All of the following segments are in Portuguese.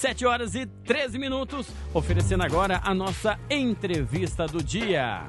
7 horas e 13 minutos, oferecendo agora a nossa entrevista do dia.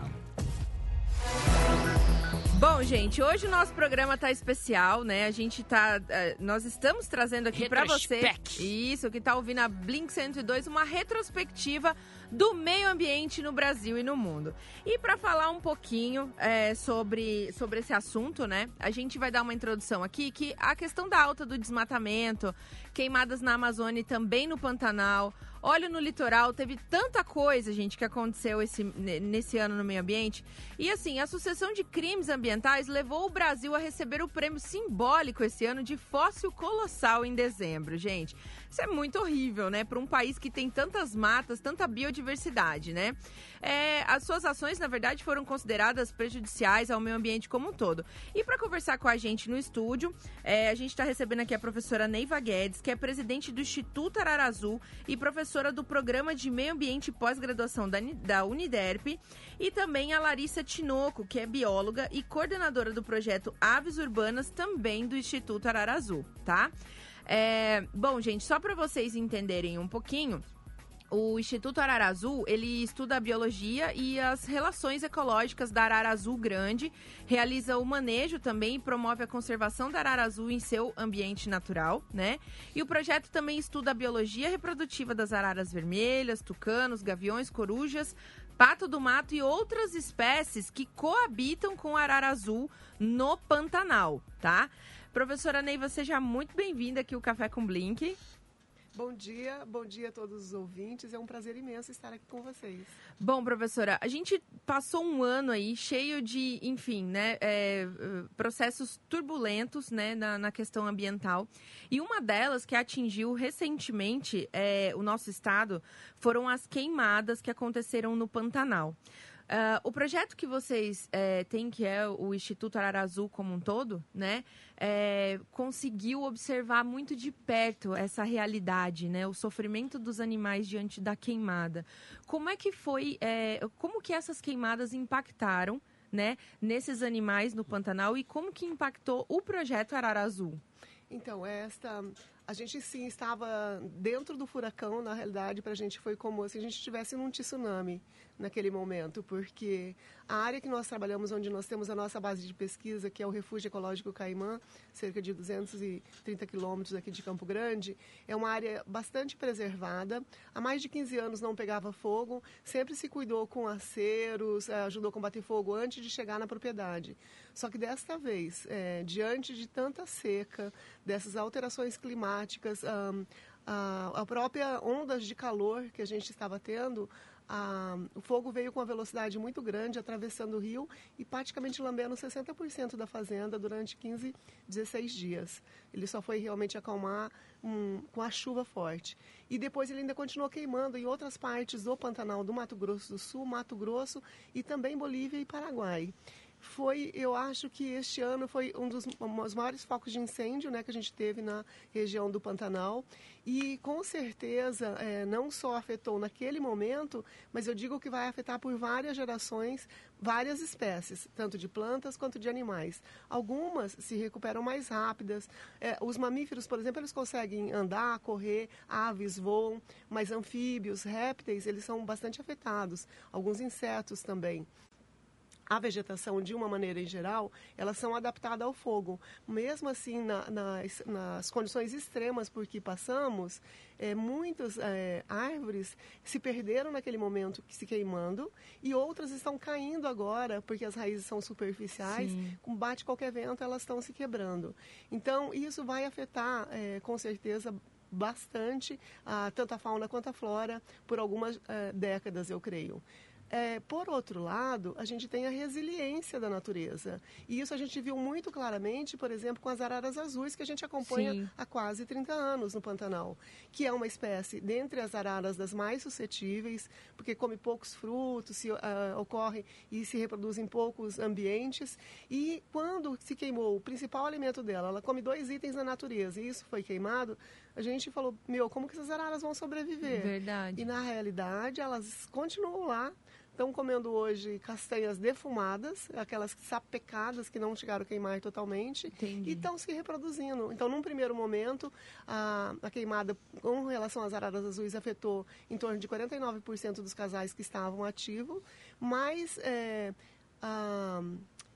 Bom, gente, hoje o nosso programa tá especial, né? A gente tá. eh, nós estamos trazendo aqui para você. Isso, que tá ouvindo a Blink 102, uma retrospectiva do meio ambiente no Brasil e no mundo. E para falar um pouquinho eh, sobre, sobre esse assunto, né? A gente vai dar uma introdução aqui que a questão da alta do desmatamento, queimadas na Amazônia e também no Pantanal. Óleo no litoral, teve tanta coisa, gente, que aconteceu esse, ne- nesse ano no meio ambiente. E assim, a sucessão de crimes ambientais levou o Brasil a receber o prêmio simbólico esse ano de fóssil colossal em dezembro, gente. Isso é muito horrível, né? Para um país que tem tantas matas, tanta biodiversidade, né? É, as suas ações, na verdade, foram consideradas prejudiciais ao meio ambiente como um todo. E para conversar com a gente no estúdio, é, a gente está recebendo aqui a professora Neiva Guedes, que é presidente do Instituto Ararazu e professora do Programa de Meio Ambiente e Pós-Graduação da, da Uniderp, e também a Larissa Tinoco, que é bióloga e coordenadora do projeto Aves Urbanas, também do Instituto Ararazu, tá? É, bom, gente, só para vocês entenderem um pouquinho, o Instituto Arara Azul, ele estuda a biologia e as relações ecológicas da arara azul grande, realiza o manejo também e promove a conservação da arara azul em seu ambiente natural, né? E o projeto também estuda a biologia reprodutiva das araras vermelhas, tucanos, gaviões, corujas, pato do mato e outras espécies que coabitam com a arara azul no Pantanal, tá? Professora Neiva, seja muito bem-vinda aqui ao Café com Blink. Bom dia, bom dia a todos os ouvintes. É um prazer imenso estar aqui com vocês. Bom, professora, a gente passou um ano aí cheio de, enfim, né, é, processos turbulentos, né, na, na questão ambiental. E uma delas que atingiu recentemente é, o nosso estado foram as queimadas que aconteceram no Pantanal. Ah, o projeto que vocês eh, têm, que é o Instituto Arara Azul como um todo, né, eh, conseguiu observar muito de perto essa realidade, né, o sofrimento dos animais diante da queimada. Como é que foi, eh, como que essas queimadas impactaram, né, nesses animais no Pantanal e como que impactou o projeto Arara Azul? Então, esta. A gente sim estava dentro do furacão, na realidade, para a gente foi como se a gente estivesse num tsunami naquele momento, porque a área que nós trabalhamos, onde nós temos a nossa base de pesquisa, que é o Refúgio Ecológico Caimã, cerca de 230 quilômetros aqui de Campo Grande, é uma área bastante preservada. Há mais de 15 anos não pegava fogo, sempre se cuidou com aceros, eh, ajudou a combater fogo antes de chegar na propriedade. Só que desta vez, eh, diante de tanta seca, dessas alterações climáticas, ahn, a, a própria ondas de calor que a gente estava tendo, a- o fogo veio com uma velocidade muito grande, atravessando o rio e praticamente lambendo 60% da fazenda durante 15, 16 dias. Ele só foi realmente acalmar hum, com a chuva forte. E depois ele ainda continuou queimando em outras partes do Pantanal do Mato Grosso do Sul, Mato Grosso e também Bolívia e Paraguai foi, eu acho que este ano foi um dos, um dos maiores focos de incêndio né, que a gente teve na região do Pantanal. E com certeza eh, não só afetou naquele momento, mas eu digo que vai afetar por várias gerações, várias espécies, tanto de plantas quanto de animais. Algumas se recuperam mais rápidas. Eh, os mamíferos, por exemplo, eles conseguem andar, correr, aves voam, mas anfíbios, répteis, eles são bastante afetados. Alguns insetos também a vegetação, de uma maneira em geral, elas são adaptadas ao fogo. Mesmo assim, na- nas, nas condições extremas por que passamos, é, muitas é, árvores se perderam naquele momento se queimando e outras estão caindo agora, porque as raízes são superficiais, Sim. com bate qualquer vento, elas estão se quebrando. Então, isso vai afetar, é, com certeza, bastante a, tanto a fauna quanto a flora por algumas eh, décadas, eu creio. É, por outro lado, a gente tem a resiliência da natureza. E isso a gente viu muito claramente, por exemplo, com as araras azuis, que a gente acompanha Sim. há quase 30 anos no Pantanal, que é uma espécie, dentre as araras, das mais suscetíveis, porque come poucos frutos, se, ah, ocorre e se reproduz em poucos ambientes. E quando se queimou o principal alimento dela, ela come dois itens na natureza, e isso foi queimado, a gente falou, meu, como que essas araras vão sobreviver? Verdade. E na realidade elas continuam lá, estão comendo hoje castanhas defumadas, aquelas sapecadas que não chegaram a queimar totalmente, Entendi. e estão se reproduzindo. Então, num primeiro momento, a, a queimada com relação às araras azuis afetou em torno de 49% dos casais que estavam ativos, mas é, a,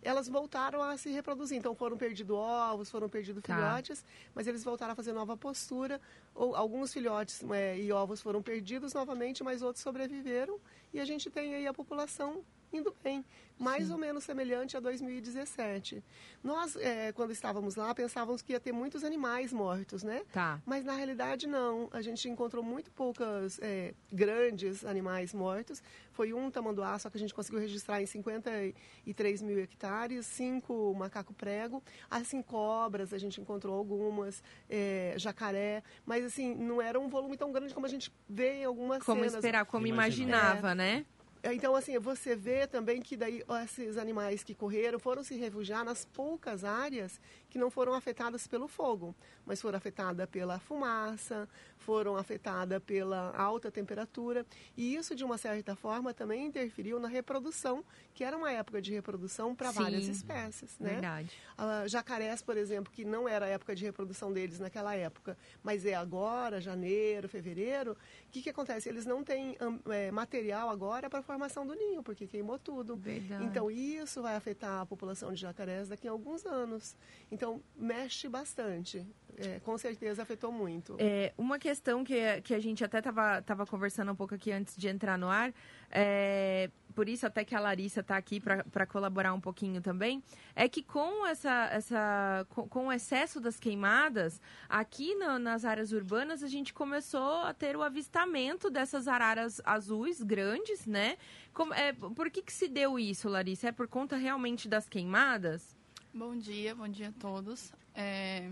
elas voltaram a se reproduzir. Então foram perdidos ovos, foram perdidos Tá. filhotes, mas eles voltaram a fazer nova postura. Ou, alguns filhotes é, e ovos foram perdidos novamente, mas outros sobreviveram. E a gente tem aí a população indo bem, mais ou menos semelhante a 2017. Nós, é, quando estávamos lá, pensávamos que ia ter muitos animais mortos, né? Tá. Mas na realidade não. A gente encontrou muito poucas é, grandes animais mortos. Foi um tamanduá, só que a gente conseguiu registrar em 53 mil hectares, cinco macaco prego, assim cobras a gente encontrou algumas, é, jacaré, mas assim não era um volume tão grande como a gente vê em algumas Como cenas. esperar, como Imaginava. imaginava, né? Então, assim, você vê também que daí esses animais que correram foram se refugiar nas poucas áreas que não foram afetadas pelo fogo, mas foram afetadas pela fumaça, foram afetadas pela alta temperatura. E isso, de uma certa forma, também interferiu na reprodução, que era uma época de reprodução para várias espécies, né? Verdade. Ah, jacarés, por exemplo, que não era a época de reprodução deles naquela época, mas é agora, janeiro, fevereiro, o que, que acontece? Eles não têm hum, é, material agora para a formação do ninho, porque queimou tudo. Verdade. Então, isso vai afetar a população de jacarés daqui a alguns anos. Então, mexe bastante. É, com certeza afetou muito. É, uma questão que, que a gente até estava tava conversando um pouco aqui antes de entrar no ar, é, por isso até que a Larissa está aqui para colaborar um pouquinho também, é que com, essa, essa, com, com o excesso das queimadas, aqui na- nas áreas urbanas a gente começou a ter o avistamento dessas araras azuis grandes, né? Como, é, por que, que se deu isso, Larissa? É por conta realmente das queimadas? Bom dia, bom dia a todos. É,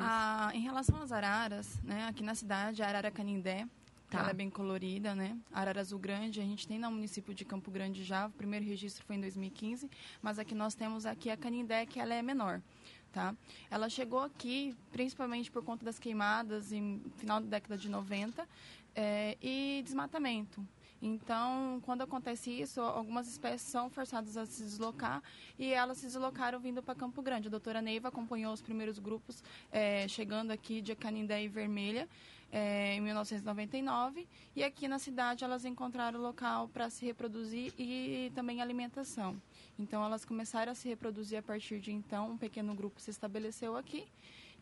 a- em relação às araras, né, aqui na cidade, a arara canindé, Tá. ela é bem colorida, né? A arara azul grande, a gente tem no município de Campo Grande já, o primeiro registro foi em 2015, mas aqui nós temos aqui a canindé, que ela é menor. Tá? Ela chegou aqui principalmente por conta das queimadas em final da década de 90 é, e desmatamento. Então, quando acontece isso, algumas espécies são forçadas a se deslocar e elas se deslocaram vindo para Campo Grande. A doutora Neiva acompanhou os primeiros grupos é, chegando aqui de Canindé e Vermelha é, em 1999 e aqui na cidade elas encontraram local para se reproduzir e também alimentação. Então, elas começaram a se reproduzir a partir de então, um pequeno grupo se estabeleceu aqui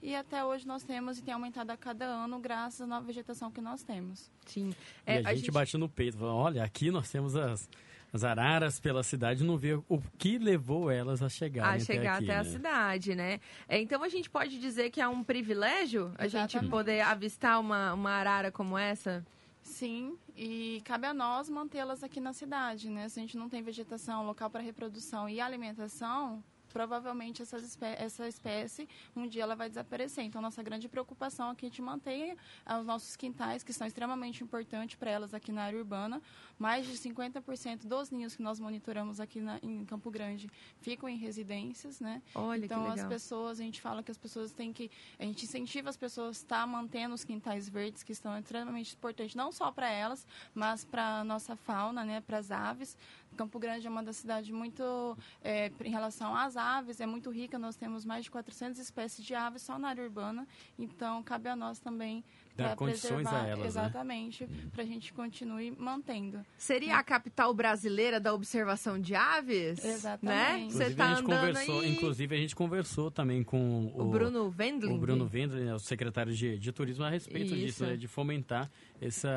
e até hoje nós temos e tem aumentado a cada ano graças à nova vegetação que nós temos. Sim. E a, gente, bate no peito, fala, olha, aqui nós temos as, as araras pela cidade, não vê o que levou elas a chegarem a chegar até, aqui, até a né? cidade, né? É, então a gente pode dizer que é um privilégio a gente Exatamente. poder avistar uma, uma arara como essa? Sim, e cabe a nós mantê-las aqui na cidade, né? Se a gente não tem vegetação, local para reprodução e alimentação, provavelmente espé essa espécie um dia ela vai desaparecer. Então, nossa grande preocupação é que a gente mantenha os nossos quintais, que são extremamente importantes para elas aqui na área urbana. Mais de 50% dos ninhos que nós monitoramos aqui na, em Campo Grande ficam em residências, né? Olha então as pessoas, a gente fala que as pessoas têm que, a gente incentiva as pessoas a estar mantendo os quintais verdes que estão extremamente importantes, não só para elas, mas para nossa fauna, né, para as aves. Campo Grande é uma das cidades muito, é, em relação às aves, é muito rica. Nós temos mais de 400 espécies de aves só na área urbana. Então cabe a nós também Dar condições a elas, né? exatamente, para a gente continue mantendo. Seria a capital brasileira da observação de aves? Exatamente. Né? Você Inclusive, tá a gente andando conversou, aí... inclusive a gente conversou também com O, Bruno Wendling? o Bruno Vendler, né, o secretário de, de turismo, a respeito Isso. disso, né, de fomentar essa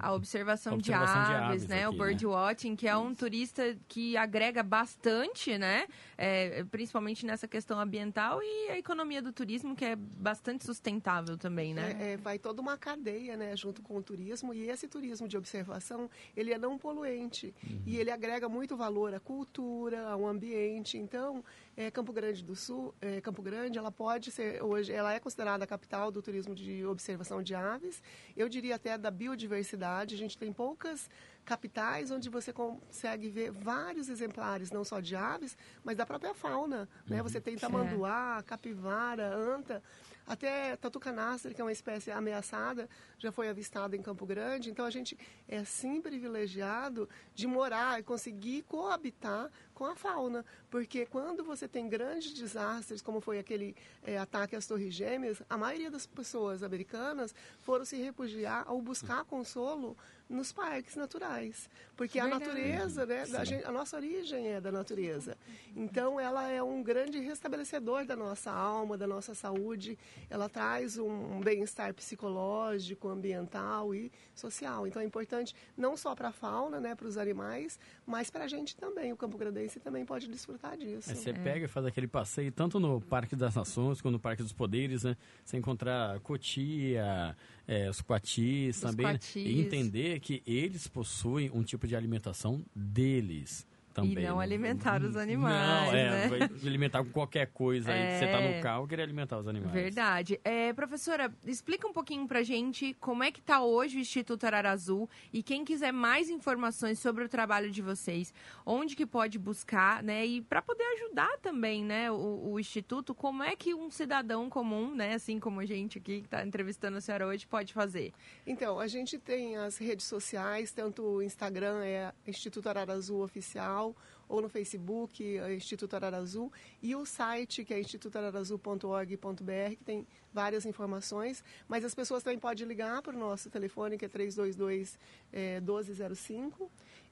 A observação, A de, observação de aves, aves né? aqui, o birdwatching, que é um turista que agrega bastante, né? É, principalmente nessa questão ambiental e a economia do turismo, que é bastante sustentável também, né? É, é, vai toda uma cadeia, né, junto com o turismo. E esse turismo de observação, ele é não poluente. E ele agrega muito valor à cultura, ao ambiente. Então, é, Campo Grande do Sul, é, Campo Grande, ela pode ser hoje, ela é considerada a capital do turismo de observação de aves. Eu diria até da biodiversidade. A gente tem poucas capitais onde você consegue ver vários exemplares, não só de aves, mas da própria fauna. Né? Uhum. Você tem tamanduá, capivara, anta. Até tatu canastre, que é uma espécie ameaçada, já foi avistada em Campo Grande. Então a gente é assim privilegiado de morar e conseguir coabitar com a fauna, porque quando você tem grandes desastres, como foi aquele é, ataque às Torres Gêmeas, a maioria das pessoas americanas foram se refugiar ou buscar consolo nos parques naturais, porque Verdade. a natureza, né, a, gente, a, nossa origem é da natureza. Então ela é um grande restabelecedor da nossa alma, da nossa saúde. Ela traz um bem-estar psicológico, ambiental e social. Então é importante não só para a fauna, né, para os animais, mas para a gente também. O Campo Grandense também pode desfrutar disso. É, você é. pega e faz aquele passeio tanto no Parque das Nações quanto no Parque dos Poderes, né? Você encontrar cotia, é, os coatis os também, né? e entender que eles possuem um tipo de alimentação deles também. E não né? alimentar os animais. Não, é, né? alimentar com qualquer coisa. É... Aí você tá no é. carro querer alimentar os animais. Verdade. É, professora, explica um pouquinho pra gente como é que tá hoje o Instituto Arara Azul e quem quiser mais informações sobre o trabalho de vocês, onde que pode buscar, né? E para poder ajudar também, né, o, o, Instituto, como é que um cidadão comum, né, assim como a gente aqui que está entrevistando a senhora hoje, pode fazer? Então, a gente tem as redes sociais, tanto o Instagram é Instituto Arara Azul Oficial, ou no Facebook, é Instituto Ararazul, e o site, que é institutoararazul.org.br, que tem várias informações, mas as pessoas também podem ligar para o nosso telefone, que é 322 é, 1205.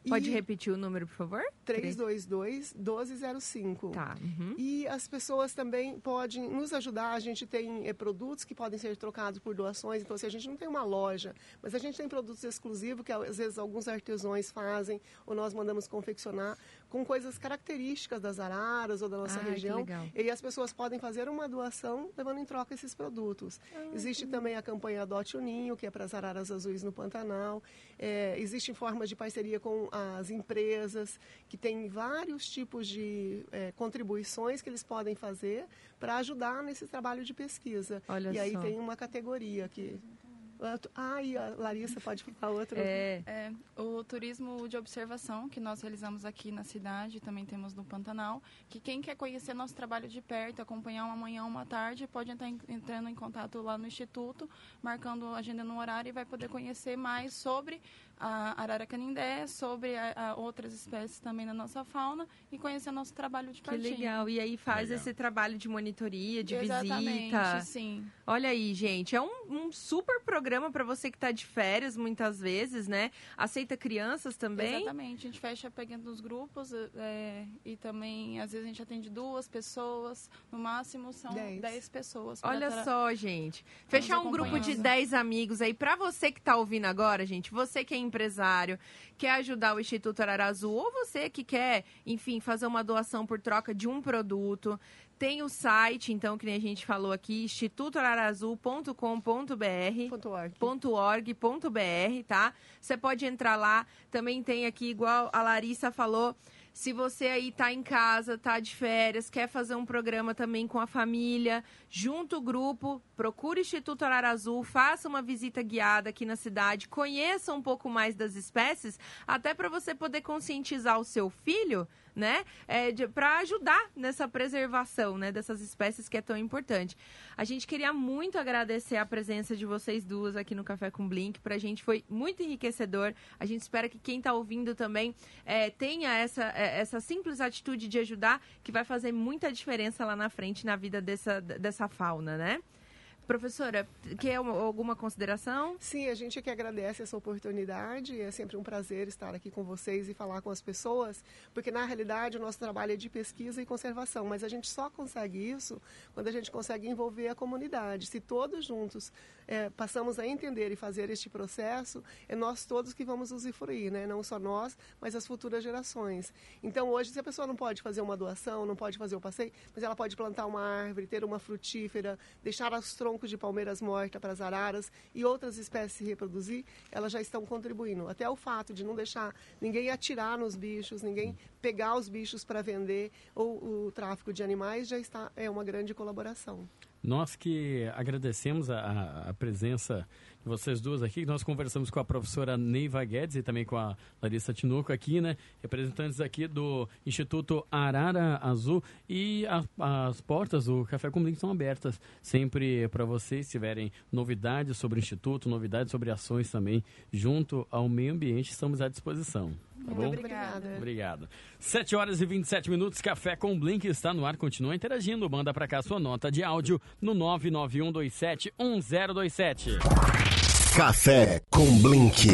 Pode repetir o número, por favor? 322-1205. Tá. Uhum. E as pessoas também podem nos ajudar. A gente tem é, produtos que podem ser trocados por doações. Então, se assim, a gente não tem uma loja, mas a gente tem produtos exclusivos que às vezes alguns artesãos fazem ou nós mandamos confeccionar com coisas características das araras ou da nossa ah, região. E as pessoas podem fazer uma doação levando em troca esses produtos. Ah, Existe também a campanha Adote o Ninho, que é para as araras azuis no Pantanal. É, existem formas de parceria com as empresas, que tem vários tipos de é, contribuições que eles podem fazer para ajudar nesse trabalho de pesquisa. Olha e aí só. tem uma categoria que ah, e a Larissa pode falar outra. É. é. o turismo de observação que nós realizamos aqui na cidade, também temos no Pantanal, que quem quer conhecer nosso trabalho de perto, acompanhar uma manhã, uma tarde, pode entrar entrando em contato lá no Instituto, marcando a agenda no horário e vai poder conhecer mais sobre a arara canindé, sobre a, a outras espécies também na nossa fauna e conhecer nosso trabalho de pertinho. Que legal. E aí faz legal. esse trabalho de monitoria, de Exatamente, visita. sim. Olha aí, gente, é um, um super programa para você que está de férias muitas vezes, né? Aceita crianças também? Exatamente. A gente fecha pegando os grupos é, e também, às vezes, a gente atende duas pessoas. No máximo, são dez, dez pessoas. Olha só, gente. Fechar um grupo de dez amigos aí. Para você que está ouvindo agora, gente, você que é empresário, quer ajudar o Instituto Arara Azul, ou você que quer, enfim, fazer uma doação por troca de um produto, tem o site, então, que nem a gente falou aqui, institutoararazul.com.br.org.br, tá? Você pode entrar lá. Também tem aqui, igual a Larissa falou, se você aí tá em casa, tá de férias, quer fazer um programa também com a família, junto o grupo, procure o Instituto Arara Azul, faça uma visita guiada aqui na cidade, conheça um pouco mais das espécies, até para você poder conscientizar o seu filho né? É, para ajudar nessa preservação, né? Dessas espécies que é tão importante. A gente queria muito agradecer a presença de vocês duas aqui no Café com Blink. Para a gente foi muito enriquecedor. A gente espera que quem está ouvindo também é, tenha essa, é, essa simples atitude de ajudar, que vai fazer muita diferença lá na frente na vida dessa, dessa fauna, né? Professora, quer alguma consideração? Sim, a gente que agradece essa oportunidade. É sempre um prazer estar aqui com vocês e falar com as pessoas, porque na realidade o nosso trabalho é de pesquisa e conservação, mas a gente só consegue isso quando a gente consegue envolver a comunidade. Se todos juntos é, passamos a entender e fazer este processo, é nós todos que vamos usufruir, né? não só nós, mas as futuras gerações. Então, hoje, se a pessoa não pode fazer uma doação, não pode fazer o passeio, mas ela pode plantar uma árvore, ter uma frutífera, deixar os troncos de palmeiras mortas para as araras e outras espécies se reproduzir, elas já estão contribuindo. Até o fato de não deixar ninguém atirar nos bichos, ninguém pegar os bichos para vender ou o tráfico de animais já está é uma grande colaboração. Nós que agradecemos a, a, presença de vocês duas aqui. Nós conversamos com a professora Neiva Guedes e também com a Larissa Tinoco aqui, né? Representantes aqui do Instituto Arara Azul. E a, as portas do Café com Link estão abertas sempre para vocês. Tiverem novidades sobre o Instituto, novidades sobre ações também junto ao meio ambiente, estamos à disposição. Tá bom? Obrigada. Obrigado. 7 horas e 27 minutos, Café com Blink está no ar. Continua interagindo. Manda para cá sua nota de áudio no 991271027. Café com Blink.